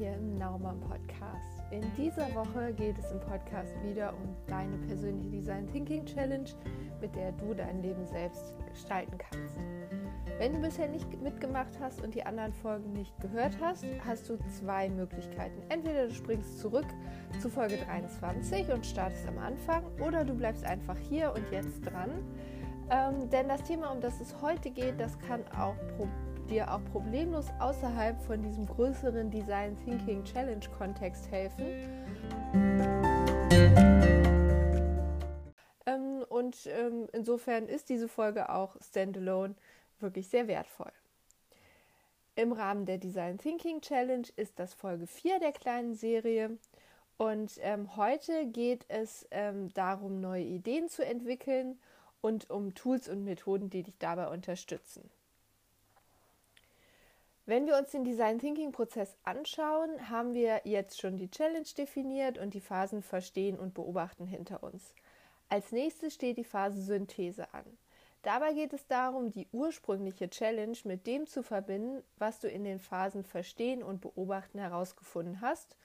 hier im Naumann Podcast. In dieser Woche geht es im Podcast wieder um deine persönliche Design Thinking Challenge, mit der du dein Leben selbst gestalten kannst. Wenn du bisher nicht mitgemacht hast und die anderen Folgen nicht gehört hast, hast du zwei Möglichkeiten. Entweder du springst zurück zu Folge 23 und startest am Anfang oder du bleibst einfach hier und jetzt dran. Ähm, denn das Thema, um das es heute geht, das kann auch Probleme dir auch problemlos außerhalb von diesem größeren Design Thinking Challenge Kontext helfen. Ähm, und ähm, insofern ist diese Folge auch standalone wirklich sehr wertvoll. Im Rahmen der Design Thinking Challenge ist das Folge 4 der kleinen Serie. Und ähm, heute geht es ähm, darum, neue Ideen zu entwickeln und um Tools und Methoden, die dich dabei unterstützen. Wenn wir uns den Design Thinking Prozess anschauen, haben wir jetzt schon die Challenge definiert und die Phasen Verstehen und Beobachten hinter uns. Als nächstes steht die Phase Synthese an. Dabei geht es darum, die ursprüngliche Challenge mit dem zu verbinden, was du in den Phasen Verstehen und Beobachten herausgefunden hast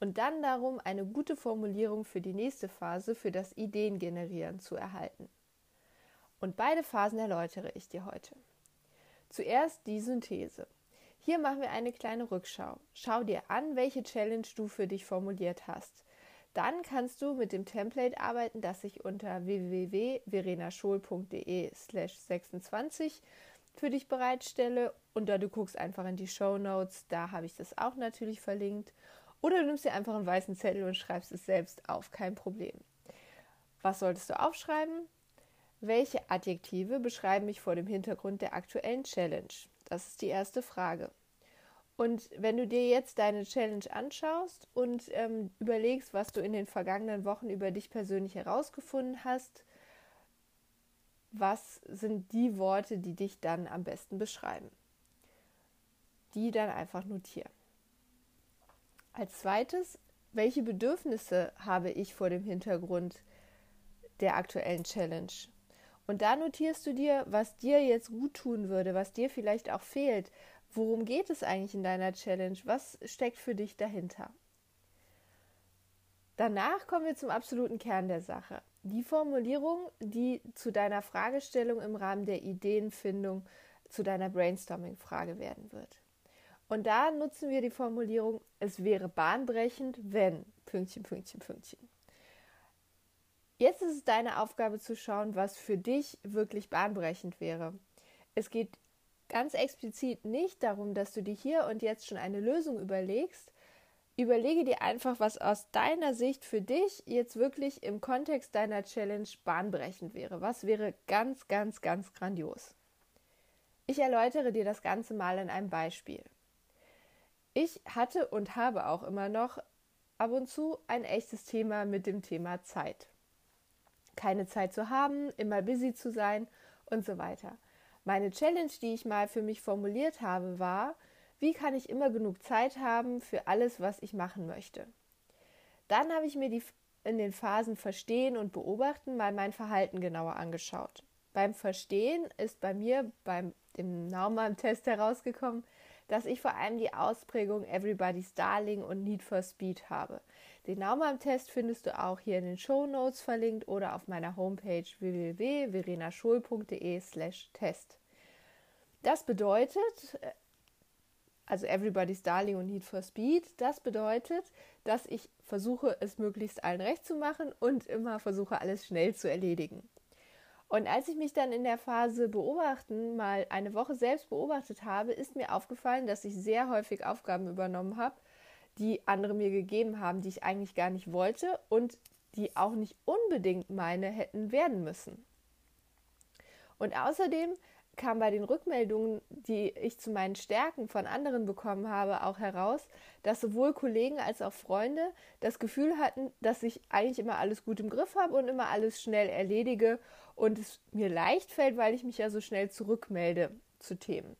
und dann darum, eine gute Formulierung für die nächste Phase für das Ideen generieren zu erhalten. Und beide Phasen erläutere ich dir heute. Zuerst die Synthese. Hier machen wir eine kleine Rückschau. Schau dir an, welche Challenge du für dich formuliert hast. Dann kannst du mit dem Template arbeiten, das ich unter www.verenaschol.de slash 26 für dich bereitstelle. Oder du guckst einfach in die Show Notes, da habe ich das auch natürlich verlinkt. Oder du nimmst dir einfach einen weißen Zettel und schreibst es selbst auf, kein Problem. Was solltest du aufschreiben? Welche Adjektive beschreiben mich vor dem Hintergrund der aktuellen Challenge? Das ist die erste Frage. Und wenn du dir jetzt deine Challenge anschaust und ähm, überlegst, was du in den vergangenen Wochen über dich persönlich herausgefunden hast, was sind die Worte, die dich dann am besten beschreiben? Die dann einfach notieren. Als zweites, welche Bedürfnisse habe ich vor dem Hintergrund der aktuellen Challenge? Und da notierst du dir, was dir jetzt gut tun würde, was dir vielleicht auch fehlt. Worum geht es eigentlich in deiner Challenge? Was steckt für dich dahinter? Danach kommen wir zum absoluten Kern der Sache. Die Formulierung, die zu deiner Fragestellung im Rahmen der Ideenfindung zu deiner Brainstorming-Frage werden wird. Und da nutzen wir die Formulierung, es wäre bahnbrechend, wenn, Pünktchen, Pünktchen, Pünktchen. Jetzt ist es deine Aufgabe zu schauen, was für dich wirklich bahnbrechend wäre. Es geht ganz explizit nicht darum, dass du dir hier und jetzt schon eine Lösung überlegst. Überlege dir einfach, was aus deiner Sicht für dich jetzt wirklich im Kontext deiner Challenge bahnbrechend wäre. Was wäre ganz, ganz, ganz grandios. Ich erläutere dir das Ganze mal in einem Beispiel. Ich hatte und habe auch immer noch ab und zu ein echtes Thema mit dem Thema Zeit keine Zeit zu haben, immer busy zu sein und so weiter. Meine Challenge, die ich mal für mich formuliert habe, war, wie kann ich immer genug Zeit haben für alles, was ich machen möchte. Dann habe ich mir die in den Phasen Verstehen und Beobachten mal mein Verhalten genauer angeschaut. Beim Verstehen ist bei mir beim dem Naumann-Test herausgekommen, dass ich vor allem die Ausprägung Everybody's Darling und Need for Speed habe. Den Naumann-Test findest du auch hier in den Show Notes verlinkt oder auf meiner Homepage www.verenaschul.de/test. Das bedeutet, also Everybody's Darling und Need for Speed, das bedeutet, dass ich versuche, es möglichst allen recht zu machen und immer versuche, alles schnell zu erledigen. Und als ich mich dann in der Phase beobachten mal eine Woche selbst beobachtet habe, ist mir aufgefallen, dass ich sehr häufig Aufgaben übernommen habe, die andere mir gegeben haben, die ich eigentlich gar nicht wollte und die auch nicht unbedingt meine hätten werden müssen. Und außerdem kam bei den Rückmeldungen, die ich zu meinen Stärken von anderen bekommen habe, auch heraus, dass sowohl Kollegen als auch Freunde das Gefühl hatten, dass ich eigentlich immer alles gut im Griff habe und immer alles schnell erledige und es mir leicht fällt, weil ich mich ja so schnell zurückmelde zu Themen.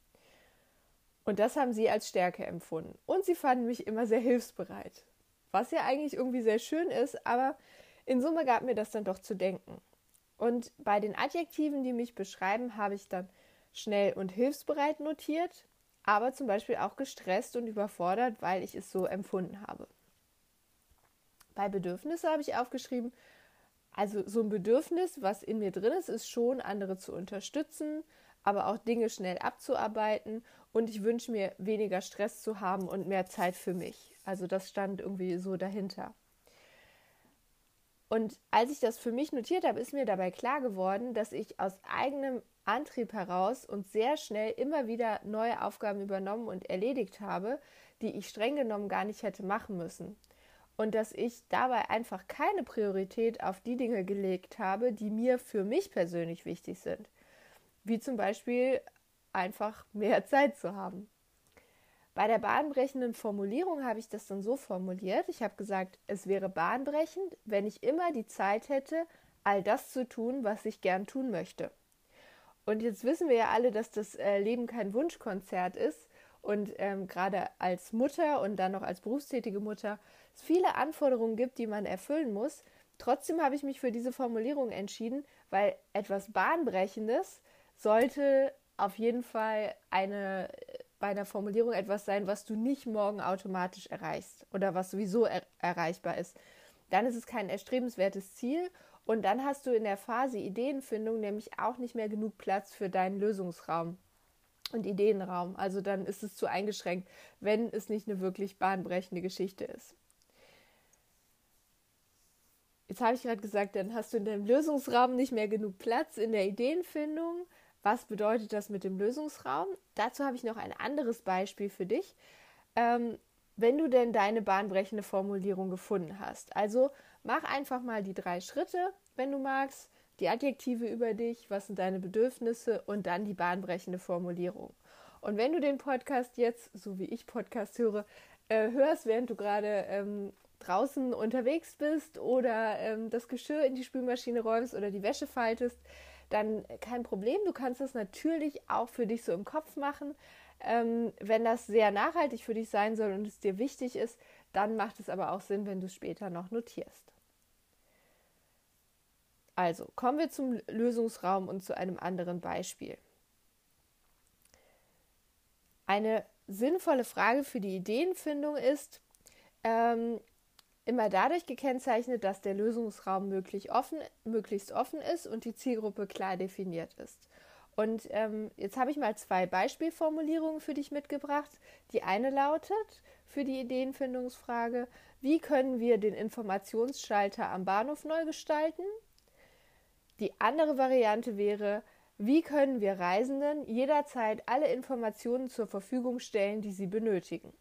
Und das haben sie als Stärke empfunden. Und sie fanden mich immer sehr hilfsbereit. Was ja eigentlich irgendwie sehr schön ist, aber in Summe gab mir das dann doch zu denken. Und bei den Adjektiven, die mich beschreiben, habe ich dann schnell und hilfsbereit notiert. aber zum Beispiel auch gestresst und überfordert, weil ich es so empfunden habe. Bei Bedürfnisse habe ich aufgeschrieben, also so ein Bedürfnis, was in mir drin ist, ist schon, andere zu unterstützen, aber auch Dinge schnell abzuarbeiten und ich wünsche mir weniger Stress zu haben und mehr Zeit für mich. Also das stand irgendwie so dahinter. Und als ich das für mich notiert habe, ist mir dabei klar geworden, dass ich aus eigenem Antrieb heraus und sehr schnell immer wieder neue Aufgaben übernommen und erledigt habe, die ich streng genommen gar nicht hätte machen müssen. Und dass ich dabei einfach keine Priorität auf die Dinge gelegt habe, die mir für mich persönlich wichtig sind. Wie zum Beispiel einfach mehr Zeit zu haben. Bei der bahnbrechenden Formulierung habe ich das dann so formuliert. Ich habe gesagt, es wäre bahnbrechend, wenn ich immer die Zeit hätte, all das zu tun, was ich gern tun möchte. Und jetzt wissen wir ja alle, dass das äh, Leben kein Wunschkonzert ist. Und ähm, gerade als Mutter und dann noch als berufstätige Mutter es viele Anforderungen gibt, die man erfüllen muss. Trotzdem habe ich mich für diese Formulierung entschieden, weil etwas Bahnbrechendes sollte auf jeden Fall eine bei einer Formulierung etwas sein, was du nicht morgen automatisch erreichst oder was sowieso er erreichbar ist. Dann ist es kein erstrebenswertes Ziel und dann hast du in der Phase Ideenfindung nämlich auch nicht mehr genug Platz für deinen Lösungsraum und Ideenraum. Also dann ist es zu eingeschränkt, wenn es nicht eine wirklich bahnbrechende Geschichte ist. Jetzt habe ich gerade gesagt, dann hast du in deinem Lösungsraum nicht mehr genug Platz in der Ideenfindung. Was bedeutet das mit dem Lösungsraum? Dazu habe ich noch ein anderes Beispiel für dich. Ähm, wenn du denn deine bahnbrechende Formulierung gefunden hast. Also mach einfach mal die drei Schritte, wenn du magst, die Adjektive über dich, was sind deine Bedürfnisse und dann die bahnbrechende Formulierung. Und wenn du den Podcast jetzt, so wie ich Podcast höre, äh, hörst, während du gerade ähm, draußen unterwegs bist oder ähm, das Geschirr in die Spülmaschine räumst oder die Wäsche faltest, dann kein Problem. Du kannst das natürlich auch für dich so im Kopf machen. Ähm, wenn das sehr nachhaltig für dich sein soll und es dir wichtig ist, dann macht es aber auch Sinn, wenn du es später noch notierst. Also kommen wir zum Lösungsraum und zu einem anderen Beispiel. Eine sinnvolle Frage für die Ideenfindung ist, ähm, immer dadurch gekennzeichnet, dass der Lösungsraum möglich offen, möglichst offen ist und die Zielgruppe klar definiert ist. Und ähm, jetzt habe ich mal zwei Beispielformulierungen für dich mitgebracht. Die eine lautet für die Ideenfindungsfrage, wie können wir den Informationsschalter am Bahnhof neu gestalten? Die andere Variante wäre, wie können wir Reisenden jederzeit alle Informationen zur Verfügung stellen, die sie benötigen?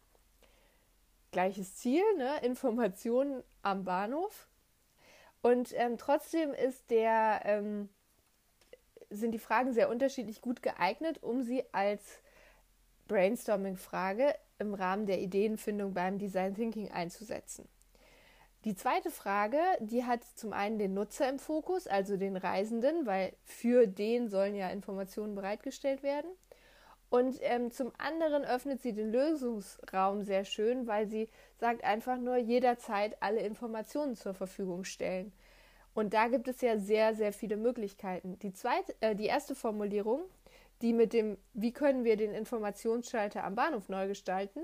Gleiches Ziel, ne? Informationen am Bahnhof. Und ähm, trotzdem ist der, ähm, sind die Fragen sehr unterschiedlich gut geeignet, um sie als Brainstorming-Frage im Rahmen der Ideenfindung beim Design Thinking einzusetzen. Die zweite Frage, die hat zum einen den Nutzer im Fokus, also den Reisenden, weil für den sollen ja Informationen bereitgestellt werden. Und ähm, zum anderen öffnet sie den Lösungsraum sehr schön, weil sie sagt einfach nur jederzeit alle Informationen zur Verfügung stellen. Und da gibt es ja sehr, sehr viele Möglichkeiten. Die, zweite, äh, die erste Formulierung, die mit dem, wie können wir den Informationsschalter am Bahnhof neu gestalten,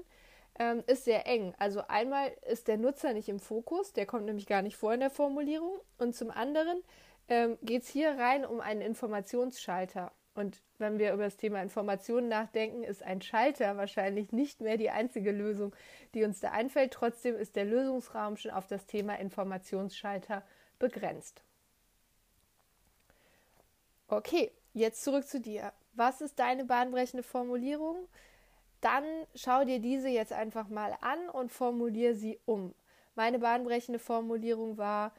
ähm, ist sehr eng. Also einmal ist der Nutzer nicht im Fokus, der kommt nämlich gar nicht vor in der Formulierung. Und zum anderen ähm, geht es hier rein um einen Informationsschalter. Und wenn wir über das Thema Informationen nachdenken, ist ein Schalter wahrscheinlich nicht mehr die einzige Lösung, die uns da einfällt. Trotzdem ist der Lösungsraum schon auf das Thema Informationsschalter begrenzt. Okay, jetzt zurück zu dir. Was ist deine bahnbrechende Formulierung? Dann schau dir diese jetzt einfach mal an und formuliere sie um. Meine bahnbrechende Formulierung war,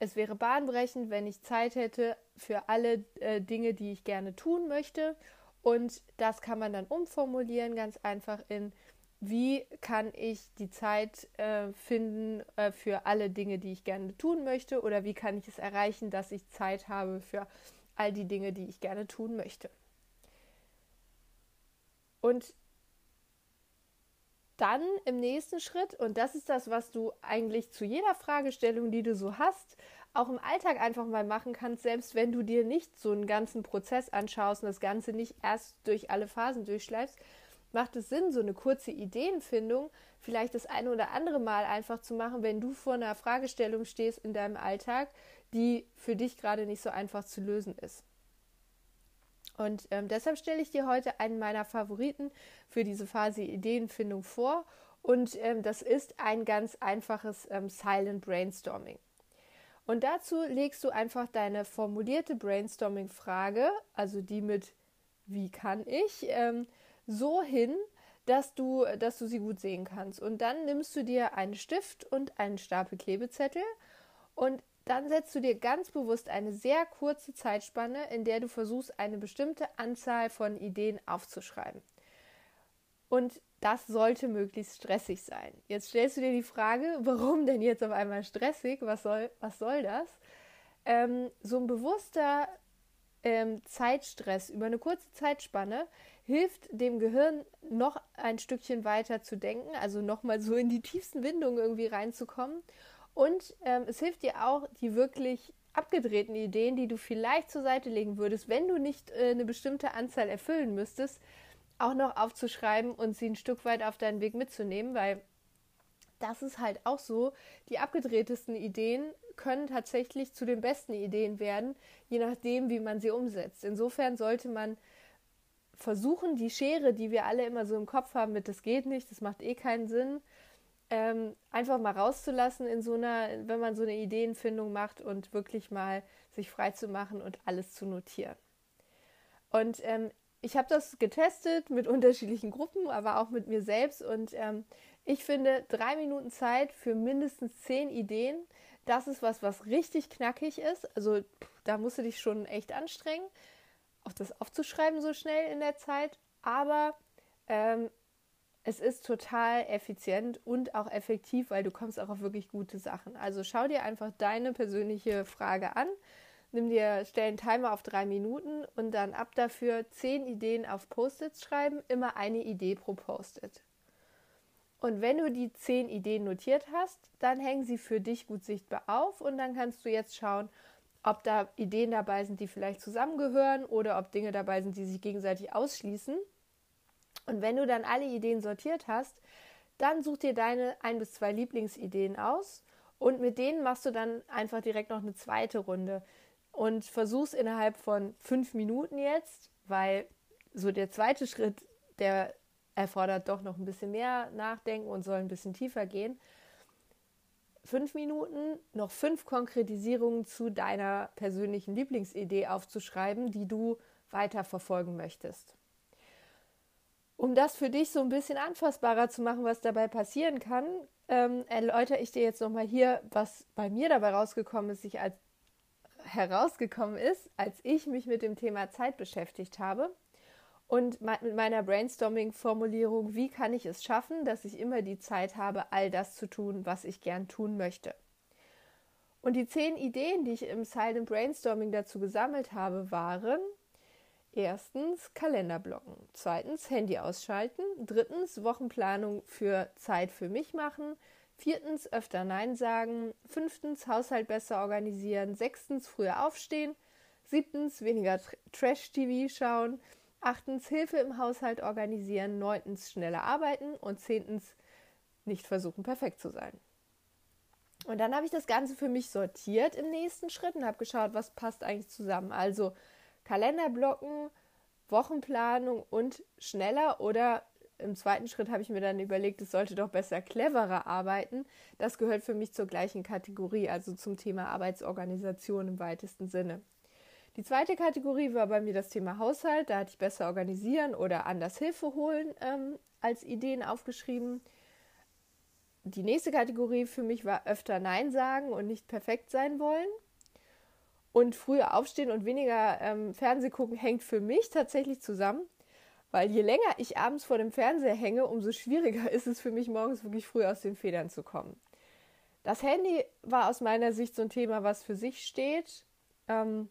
es wäre bahnbrechend, wenn ich Zeit hätte für alle äh, Dinge, die ich gerne tun möchte. Und das kann man dann umformulieren, ganz einfach in, wie kann ich die Zeit äh, finden äh, für alle Dinge, die ich gerne tun möchte? Oder wie kann ich es erreichen, dass ich Zeit habe für all die Dinge, die ich gerne tun möchte? Und dann im nächsten Schritt, und das ist das, was du eigentlich zu jeder Fragestellung, die du so hast, auch im Alltag einfach mal machen kannst, selbst wenn du dir nicht so einen ganzen Prozess anschaust und das Ganze nicht erst durch alle Phasen durchschleifst, macht es Sinn, so eine kurze Ideenfindung vielleicht das eine oder andere Mal einfach zu machen, wenn du vor einer Fragestellung stehst in deinem Alltag, die für dich gerade nicht so einfach zu lösen ist. Und ähm, deshalb stelle ich dir heute einen meiner Favoriten für diese Phase Ideenfindung vor. Und ähm, das ist ein ganz einfaches ähm, Silent Brainstorming. Und dazu legst du einfach deine formulierte Brainstorming-Frage, also die mit Wie kann ich, ähm, so hin, dass du, dass du sie gut sehen kannst. Und dann nimmst du dir einen Stift und einen Stapel Klebezettel und dann setzt du dir ganz bewusst eine sehr kurze Zeitspanne, in der du versuchst, eine bestimmte Anzahl von Ideen aufzuschreiben. Und das sollte möglichst stressig sein. Jetzt stellst du dir die Frage, warum denn jetzt auf einmal stressig? Was soll, was soll das? Ähm, so ein bewusster ähm, Zeitstress über eine kurze Zeitspanne hilft dem Gehirn noch ein Stückchen weiter zu denken, also nochmal so in die tiefsten Windungen irgendwie reinzukommen. Und ähm, es hilft dir auch, die wirklich abgedrehten Ideen, die du vielleicht zur Seite legen würdest, wenn du nicht äh, eine bestimmte Anzahl erfüllen müsstest, auch noch aufzuschreiben und sie ein Stück weit auf deinen Weg mitzunehmen, weil das ist halt auch so, die abgedrehtesten Ideen können tatsächlich zu den besten Ideen werden, je nachdem, wie man sie umsetzt. Insofern sollte man versuchen, die Schere, die wir alle immer so im Kopf haben, mit das geht nicht, das macht eh keinen Sinn, ähm, einfach mal rauszulassen in so einer, wenn man so eine Ideenfindung macht und wirklich mal sich frei zu machen und alles zu notieren. Und ähm, ich habe das getestet mit unterschiedlichen Gruppen, aber auch mit mir selbst und ähm, ich finde drei Minuten Zeit für mindestens zehn Ideen, das ist was, was richtig knackig ist. Also da musst du dich schon echt anstrengen auch das aufzuschreiben so schnell in der Zeit, aber ähm, es ist total effizient und auch effektiv, weil du kommst auch auf wirklich gute Sachen. Also schau dir einfach deine persönliche Frage an, nimm dir, stell einen Timer auf drei Minuten und dann ab dafür zehn Ideen auf Post-its schreiben, immer eine Idee pro Post-it. Und wenn du die zehn Ideen notiert hast, dann hängen sie für dich gut sichtbar auf und dann kannst du jetzt schauen, ob da Ideen dabei sind, die vielleicht zusammengehören oder ob Dinge dabei sind, die sich gegenseitig ausschließen. Und wenn du dann alle Ideen sortiert hast, dann such dir deine ein bis zwei Lieblingsideen aus und mit denen machst du dann einfach direkt noch eine zweite Runde und versuchst innerhalb von fünf Minuten jetzt, weil so der zweite Schritt, der erfordert doch noch ein bisschen mehr Nachdenken und soll ein bisschen tiefer gehen fünf Minuten noch fünf Konkretisierungen zu deiner persönlichen Lieblingsidee aufzuschreiben, die du weiter verfolgen möchtest. Um das für dich so ein bisschen anfassbarer zu machen, was dabei passieren kann, ähm, erläutere ich dir jetzt nochmal hier, was bei mir dabei rausgekommen ist, sich als herausgekommen ist, als ich mich mit dem Thema Zeit beschäftigt habe und mit meiner Brainstorming-Formulierung, wie kann ich es schaffen, dass ich immer die Zeit habe, all das zu tun, was ich gern tun möchte. Und die zehn Ideen, die ich im Silent Brainstorming dazu gesammelt habe, waren erstens Kalenderblocken, zweitens Handy ausschalten, drittens Wochenplanung für Zeit für mich machen, viertens öfter Nein sagen, fünftens Haushalt besser organisieren, sechstens früher aufstehen, siebtens weniger Trash-TV schauen, achtens Hilfe im Haushalt organisieren, neuntens schneller arbeiten und zehntens nicht versuchen, perfekt zu sein. Und dann habe ich das Ganze für mich sortiert im nächsten Schritt und habe geschaut, was passt eigentlich zusammen. Also Kalenderblocken, Wochenplanung und schneller oder im zweiten Schritt habe ich mir dann überlegt, es sollte doch besser cleverer arbeiten. Das gehört für mich zur gleichen Kategorie, also zum Thema Arbeitsorganisation im weitesten Sinne. Die zweite Kategorie war bei mir das Thema Haushalt. Da hatte ich besser organisieren oder anders Hilfe holen ähm, als Ideen aufgeschrieben. Die nächste Kategorie für mich war öfter Nein sagen und nicht perfekt sein wollen. Und früher aufstehen und weniger ähm, Fernseh gucken hängt für mich tatsächlich zusammen, weil je länger ich abends vor dem Fernseher hänge, umso schwieriger ist es für mich, morgens wirklich früh aus den Federn zu kommen. Das Handy war aus meiner Sicht so ein Thema, was für sich steht. Ähm,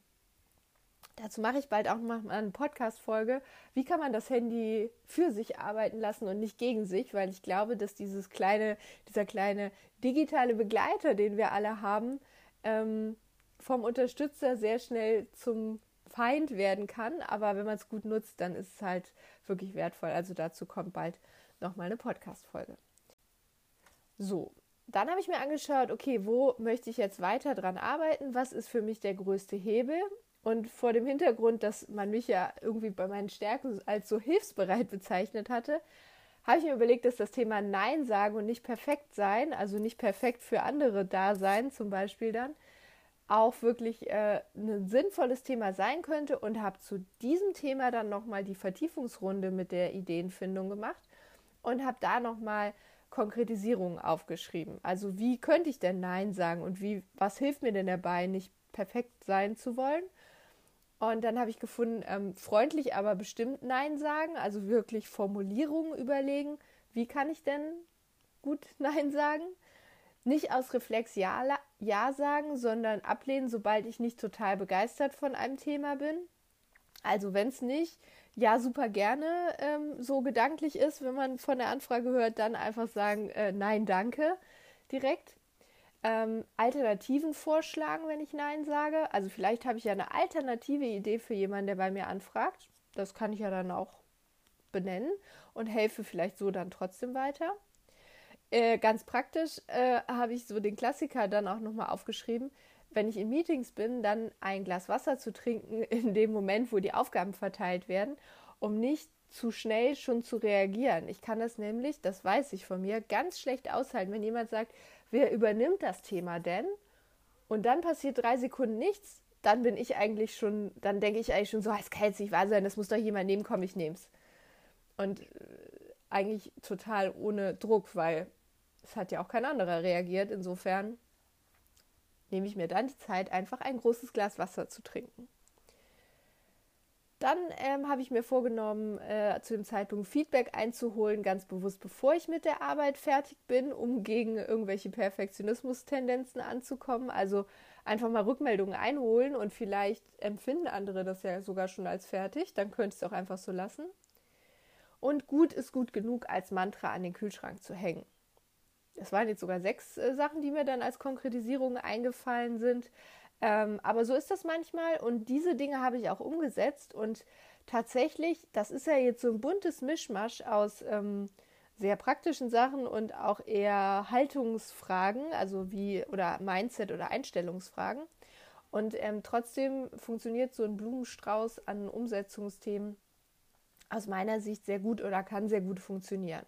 Dazu mache ich bald auch mal eine Podcast-Folge. Wie kann man das Handy für sich arbeiten lassen und nicht gegen sich? Weil ich glaube, dass dieses kleine, dieser kleine digitale Begleiter, den wir alle haben, ähm, vom Unterstützer sehr schnell zum Feind werden kann, aber wenn man es gut nutzt, dann ist es halt wirklich wertvoll. Also dazu kommt bald nochmal eine Podcast-Folge. So, dann habe ich mir angeschaut, okay, wo möchte ich jetzt weiter dran arbeiten? Was ist für mich der größte Hebel? Und vor dem Hintergrund, dass man mich ja irgendwie bei meinen Stärken als so hilfsbereit bezeichnet hatte, habe ich mir überlegt, dass das Thema Nein sagen und nicht perfekt sein, also nicht perfekt für andere da sein, zum Beispiel dann, auch wirklich äh, ein sinnvolles Thema sein könnte und habe zu diesem Thema dann nochmal die Vertiefungsrunde mit der Ideenfindung gemacht und habe da nochmal Konkretisierungen aufgeschrieben. Also wie könnte ich denn Nein sagen und wie, was hilft mir denn dabei, nicht perfekt sein zu wollen? Und dann habe ich gefunden, ähm, freundlich, aber bestimmt Nein sagen, also wirklich Formulierungen überlegen. Wie kann ich denn gut Nein sagen? Nicht aus Reflex ja, ja sagen, sondern ablehnen, sobald ich nicht total begeistert von einem Thema bin. Also wenn es nicht ja super gerne ähm, so gedanklich ist, wenn man von der Anfrage hört, dann einfach sagen, äh, nein, danke, direkt. Ähm, Alternativen vorschlagen, wenn ich Nein sage. Also vielleicht habe ich ja eine alternative Idee für jemanden, der bei mir anfragt. Das kann ich ja dann auch benennen und helfe vielleicht so dann trotzdem weiter. Äh, ganz praktisch äh, habe ich so den Klassiker dann auch nochmal aufgeschrieben wenn ich in Meetings bin, dann ein Glas Wasser zu trinken in dem Moment, wo die Aufgaben verteilt werden, um nicht zu schnell schon zu reagieren. Ich kann das nämlich, das weiß ich von mir, ganz schlecht aushalten, wenn jemand sagt, wer übernimmt das Thema denn? Und dann passiert drei Sekunden nichts, dann bin ich eigentlich schon, dann denke ich eigentlich schon so, es kann jetzt nicht wahr sein, das muss doch jemand nehmen, komm, ich nehm's. Und äh, eigentlich total ohne Druck, weil es hat ja auch kein anderer reagiert. Insofern nehme ich mir dann die Zeit, einfach ein großes Glas Wasser zu trinken. Dann ähm, habe ich mir vorgenommen, äh, zu dem Zeitpunkt Feedback einzuholen, ganz bewusst, bevor ich mit der Arbeit fertig bin, um gegen irgendwelche Perfektionismus-Tendenzen anzukommen. Also einfach mal Rückmeldungen einholen und vielleicht empfinden andere das ja sogar schon als fertig. Dann könnte ich es auch einfach so lassen. Und gut ist gut genug als Mantra an den Kühlschrank zu hängen es waren jetzt sogar sechs äh, Sachen, die mir dann als Konkretisierung eingefallen sind. Ähm, aber so ist das manchmal und diese Dinge habe ich auch umgesetzt und tatsächlich, das ist ja jetzt so ein buntes Mischmasch aus ähm, sehr praktischen Sachen und auch eher Haltungsfragen, also wie oder Mindset oder Einstellungsfragen. Und ähm, trotzdem funktioniert so ein Blumenstrauß an Umsetzungsthemen aus meiner Sicht sehr gut oder kann sehr gut funktionieren.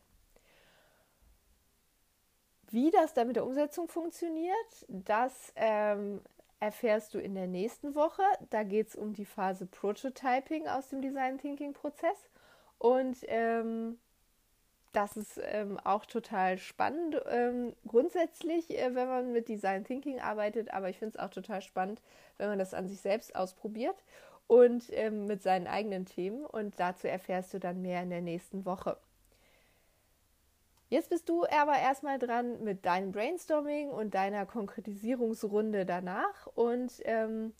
Wie das dann mit der Umsetzung funktioniert, das ähm, erfährst du in der nächsten Woche. Da geht es um die Phase Prototyping aus dem Design Thinking Prozess. Und ähm, das ist ähm, auch total spannend. Ähm, grundsätzlich, äh, wenn man mit Design Thinking arbeitet, aber ich finde es auch total spannend, wenn man das an sich selbst ausprobiert und ähm, mit seinen eigenen Themen. Und dazu erfährst du dann mehr in der nächsten Woche. Jetzt bist du aber erstmal dran mit deinem Brainstorming und deiner Konkretisierungsrunde danach. Und ähm,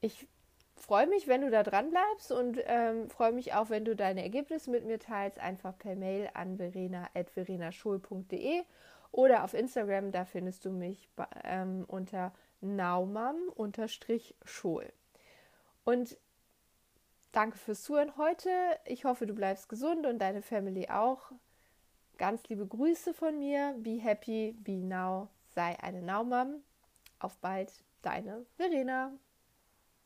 ich freue mich, wenn du da dran bleibst und ähm, freue mich auch, wenn du deine Ergebnisse mit mir teilst. Einfach per Mail an verena.verenaschul.de oder auf Instagram, da findest du mich ähm, unter naumam-schul. Und Danke fürs Zuhören heute. Ich hoffe, du bleibst gesund und deine Family auch. Ganz liebe Grüße von mir. Be happy, be now. Sei eine Naumam. Auf bald, deine Verena.